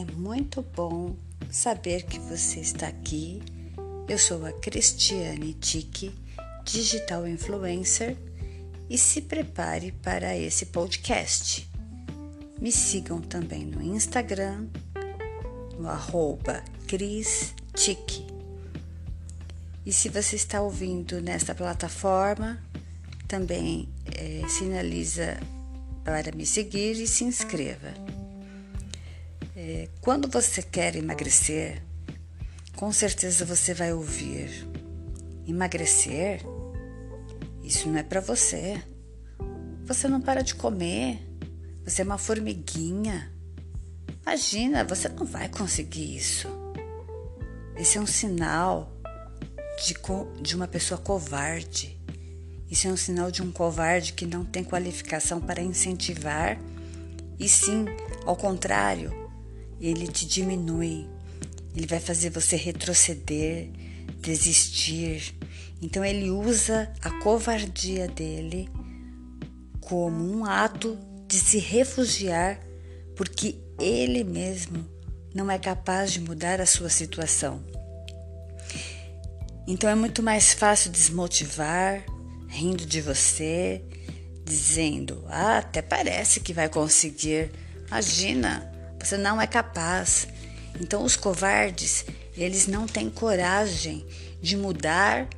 muito bom saber que você está aqui. Eu sou a Cristiane Tique, digital influencer, e se prepare para esse podcast. Me sigam também no Instagram, no arroba CrisTique. E se você está ouvindo nesta plataforma, também é, sinaliza para me seguir e se inscreva. É, quando você quer emagrecer, com certeza você vai ouvir: emagrecer? Isso não é para você. Você não para de comer. Você é uma formiguinha. Imagina, você não vai conseguir isso. Esse é um sinal de, de uma pessoa covarde. Isso é um sinal de um covarde que não tem qualificação para incentivar, e sim, ao contrário, ele te diminui, ele vai fazer você retroceder, desistir. Então ele usa a covardia dele como um ato de se refugiar porque ele mesmo não é capaz de mudar a sua situação. Então é muito mais fácil desmotivar, rindo de você, dizendo: Ah, até parece que vai conseguir. Imagina, você não é capaz. Então, os covardes, eles não têm coragem de mudar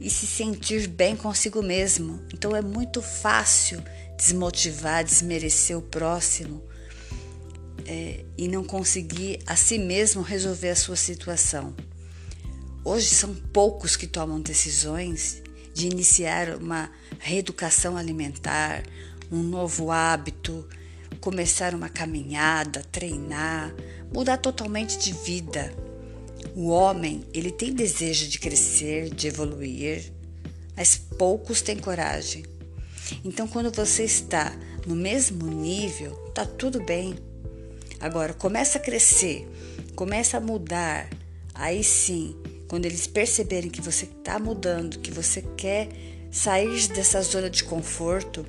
e se sentir bem consigo mesmo. Então, é muito fácil desmotivar, desmerecer o próximo é, e não conseguir a si mesmo resolver a sua situação. Hoje são poucos que tomam decisões de iniciar uma reeducação alimentar, um novo hábito começar uma caminhada, treinar, mudar totalmente de vida. O homem, ele tem desejo de crescer, de evoluir, mas poucos têm coragem. Então, quando você está no mesmo nível, tá tudo bem. Agora, começa a crescer, começa a mudar. Aí sim, quando eles perceberem que você está mudando, que você quer sair dessa zona de conforto,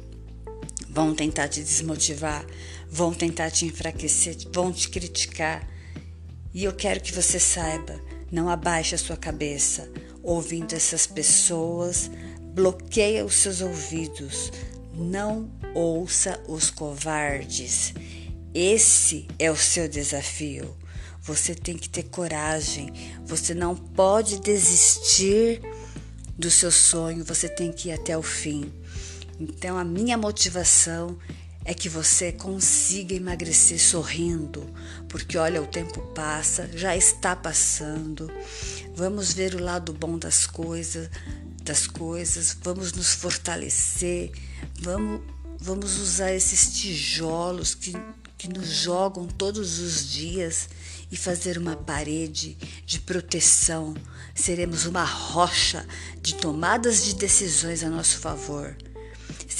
vão tentar te desmotivar, vão tentar te enfraquecer, vão te criticar. E eu quero que você saiba, não abaixe a sua cabeça ouvindo essas pessoas, bloqueia os seus ouvidos, não ouça os covardes. Esse é o seu desafio. Você tem que ter coragem. Você não pode desistir do seu sonho, você tem que ir até o fim. Então, a minha motivação é que você consiga emagrecer sorrindo, porque olha, o tempo passa, já está passando. Vamos ver o lado bom das coisas, das coisas, vamos nos fortalecer, vamos, vamos usar esses tijolos que, que nos jogam todos os dias e fazer uma parede de proteção. Seremos uma rocha de tomadas de decisões a nosso favor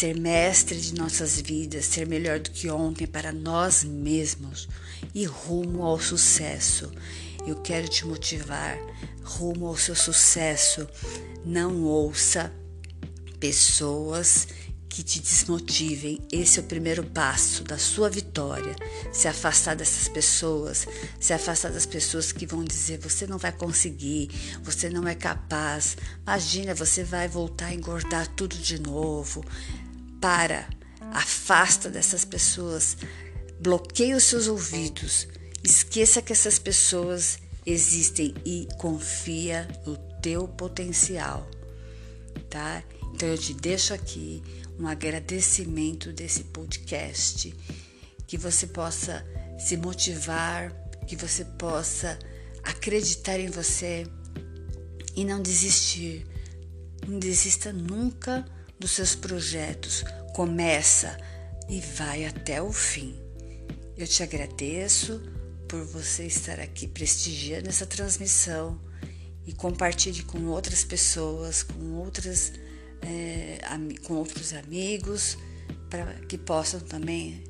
ser mestre de nossas vidas, ser melhor do que ontem para nós mesmos e rumo ao sucesso. Eu quero te motivar rumo ao seu sucesso. Não ouça pessoas que te desmotivem. Esse é o primeiro passo da sua vitória. Se afastar dessas pessoas, se afastar das pessoas que vão dizer você não vai conseguir, você não é capaz. Imagina, você vai voltar a engordar tudo de novo. Para, afasta dessas pessoas, bloqueie os seus ouvidos, esqueça que essas pessoas existem e confia no teu potencial, tá? Então eu te deixo aqui um agradecimento desse podcast, que você possa se motivar, que você possa acreditar em você e não desistir. Não desista nunca dos seus projetos. Começa e vai até o fim. Eu te agradeço por você estar aqui prestigiando essa transmissão e compartilhe com outras pessoas, com outras, é, com outros amigos, para que possam também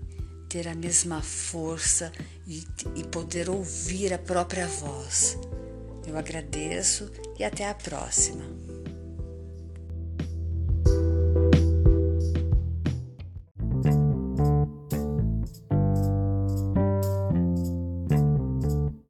ter a mesma força e, e poder ouvir a própria voz. Eu agradeço e até a próxima.